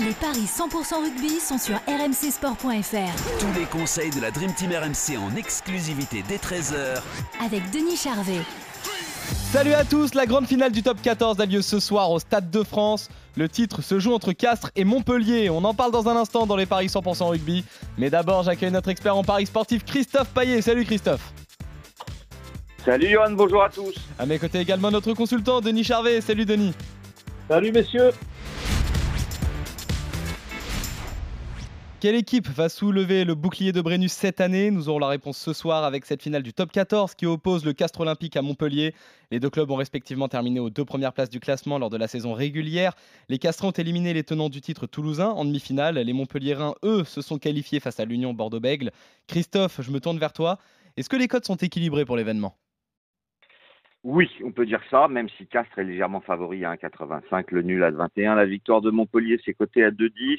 Les paris 100% rugby sont sur rmcsport.fr Tous les conseils de la Dream Team RMC en exclusivité dès 13h avec Denis Charvet. Salut à tous, la grande finale du top 14 a lieu ce soir au Stade de France. Le titre se joue entre Castres et Montpellier. On en parle dans un instant dans les paris 100% rugby. Mais d'abord, j'accueille notre expert en paris sportif, Christophe Paillet. Salut Christophe. Salut Johan, bonjour à tous. À mes côtés également notre consultant, Denis Charvet. Salut Denis. Salut messieurs. Quelle équipe va soulever le bouclier de Brennus cette année? Nous aurons la réponse ce soir avec cette finale du top 14 qui oppose le Castre Olympique à Montpellier. Les deux clubs ont respectivement terminé aux deux premières places du classement lors de la saison régulière. Les Castrés ont éliminé les tenants du titre toulousain en demi-finale. Les Montpelliérains, eux, se sont qualifiés face à l'Union Bordeaux-Bègle. Christophe, je me tourne vers toi. Est-ce que les codes sont équilibrés pour l'événement? Oui, on peut dire ça, même si Castres est légèrement favori à 1,85, le nul à 21. La victoire de Montpellier, c'est coté à 2,10.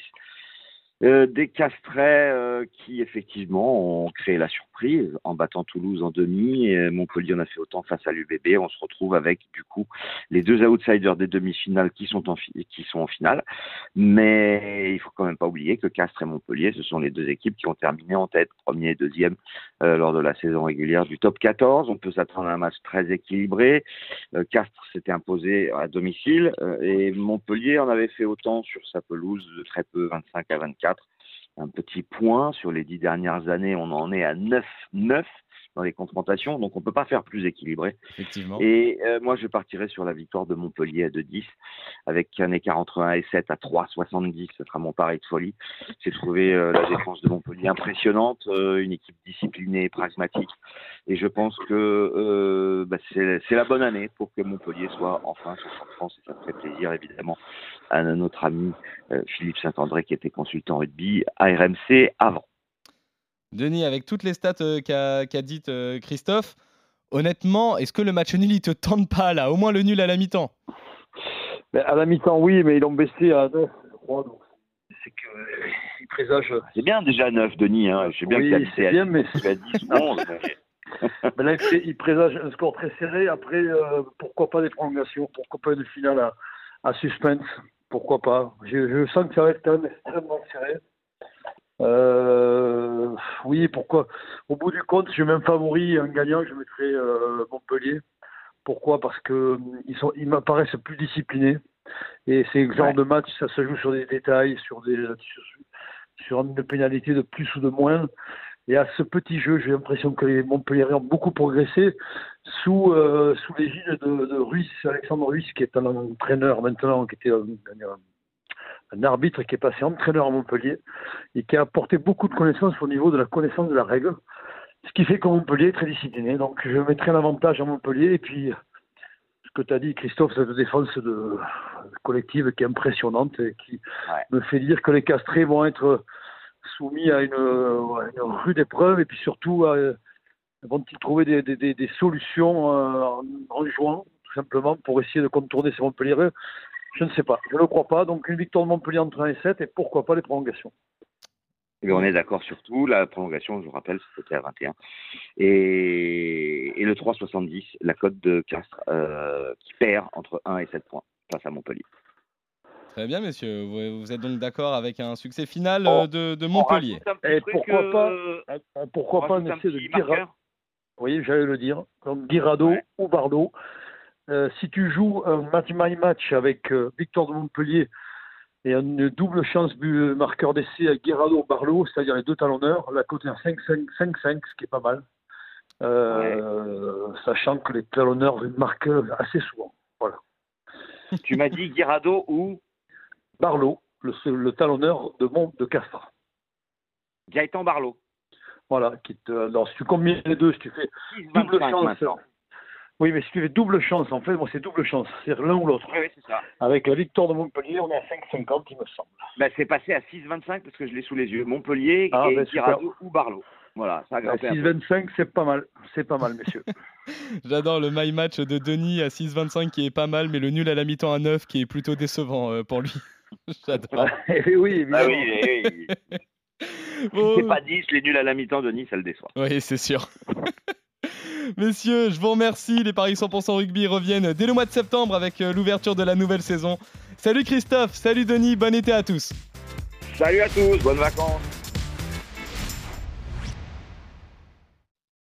Euh, des Castrets euh, qui effectivement ont créé la surprise en battant Toulouse en demi et Montpellier en a fait autant face à l'UBB. On se retrouve avec du coup les deux outsiders des demi-finales qui sont en finale. Mais il faut quand même pas oublier que Castres et Montpellier, ce sont les deux équipes qui ont terminé en tête, premier et deuxième euh, lors de la saison régulière du top 14. On peut s'attendre à un match très équilibré. Euh, Castres s'était imposé à domicile euh, et Montpellier en avait fait autant sur sa pelouse de très peu, 25 à 24 un petit point. Sur les dix dernières années, on en est à 9-9 dans les confrontations, donc on ne peut pas faire plus équilibré. Effectivement. Et euh, moi, je partirai sur la victoire de Montpellier à 2-10, avec un écart entre 1 et 7 à 3-70, ce sera mon pari de folie. J'ai trouvé euh, la défense de Montpellier impressionnante, euh, une équipe disciplinée et pragmatique, et je pense que bah, c'est la bonne année pour que Montpellier soit enfin sur de France, et ça me fait plaisir évidemment à notre ami Philippe Saint-André qui était consultant rugby à RMC avant. Denis, avec toutes les stats euh, qu'a qu'a dites euh, Christophe, honnêtement, est-ce que le match nul, il te tente pas là? Au moins le nul à la mi-temps à la mi-temps, oui, mais ils l'ont baissé à 9, je crois. Donc, c'est qu'ils présagent. C'est bien déjà 9, Denis. Hein. Je sais bien Oui, que tu as c'est bien, mais tu as 10 ou 11. mais- ben là, ils présagent un score très serré. Après, euh, pourquoi pas des prolongations? Pourquoi pas une finale à, à suspense? Pourquoi pas? Je, je sens que ça va être quand même extrêmement serré. Euh, oui, pourquoi? Au bout du compte, je mets un favori, un gagnant, je mettrai euh, Montpellier. Pourquoi? Parce que euh, ils sont, ils m'apparaissent plus disciplinés. Et c'est le genre Ouais. de match, ça se joue sur des détails, sur des sur, sur une pénalité de plus ou de moins. Et à ce petit jeu, j'ai l'impression que les Montpelliérains ont beaucoup progressé sous euh, sous l'égide de, de Ruiz, Alexandre Ruiz, qui est un entraîneur maintenant, qui était un, un- un arbitre qui est passé entraîneur à Montpellier et qui a apporté beaucoup de connaissances au niveau de la connaissance de la règle. Ce qui fait que Montpellier est très discipliné. Donc je mettrai l'avantage à Montpellier. Et puis, ce que tu as dit, Christophe, cette défense de, collective qui est impressionnante et qui Ouais. me fait dire que les castrés vont être soumis à une, rude épreuve et puis surtout à, vont-ils trouver des, des- des- des solutions euh, en, en jouant tout simplement pour essayer de contourner ces Montpellier Je ne sais pas, je ne le crois pas. Donc une victoire de Montpellier entre 1 et 7 et pourquoi pas les prolongations. Mais on est d'accord sur tout. La prolongation, je vous rappelle, c'était à 21. Et, et le 3,70, la cote de Castres, euh, qui perd entre 1 et 7 points face à Montpellier. Très bien, messieurs. Vous, vous êtes donc d'accord avec un succès final Oh, euh, de, de Montpellier Et truc, pourquoi pas euh, on Pourquoi pas un essai de Guirado Oui, j'allais le dire. Donc Guirado Ouais. ou Bardot. Euh, si tu joues un match my match avec euh, victoire de Montpellier et une double chance marqueur d'essai à Guirado ou Barlow, c'est-à-dire les deux talonneurs, la cote est à 5-5, ce qui est pas mal. Euh, Sachant que les talonneurs marquent assez souvent. Voilà. Tu m'as dit Guirado ou? Barlow, le, le talonneur de Mont de Castres. Gaëtan Barlow. Voilà. Qui te, alors, si tu combines les deux, si tu fais double 6,25 chance, maintenant. Oui, mais si tu fais double chance, en fait, moi c'est double chance, c'est-à-dire l'un ou l'autre. Oui, oui, c'est ça. Avec la victoire de Montpellier, on est à 5,50, il me semble. Ben, c'est passé à 6,25 parce que je l'ai sous les yeux. Montpellier Ah, et ben, ou Barlow. Voilà, ça a À grimpé peu. 6,25, c'est pas mal. C'est pas mal, messieurs. J'adore le my match de Denis à 6,25 qui est pas mal, mais le nul à la mi-temps à 9 qui est plutôt décevant euh, pour lui. J'adore. Eh oui, évidemment. Ah oui, oui, oui. Bon, C'est pas 10, les nuls à la mi-temps de Nice, ça le déçoit. Oui, c'est sûr. Messieurs, je vous remercie. Les Paris 100% rugby reviennent dès le mois de septembre avec euh, l'ouverture de la nouvelle saison. Salut Christophe, salut Denis, bon été à tous. Salut à tous, bonnes vacances.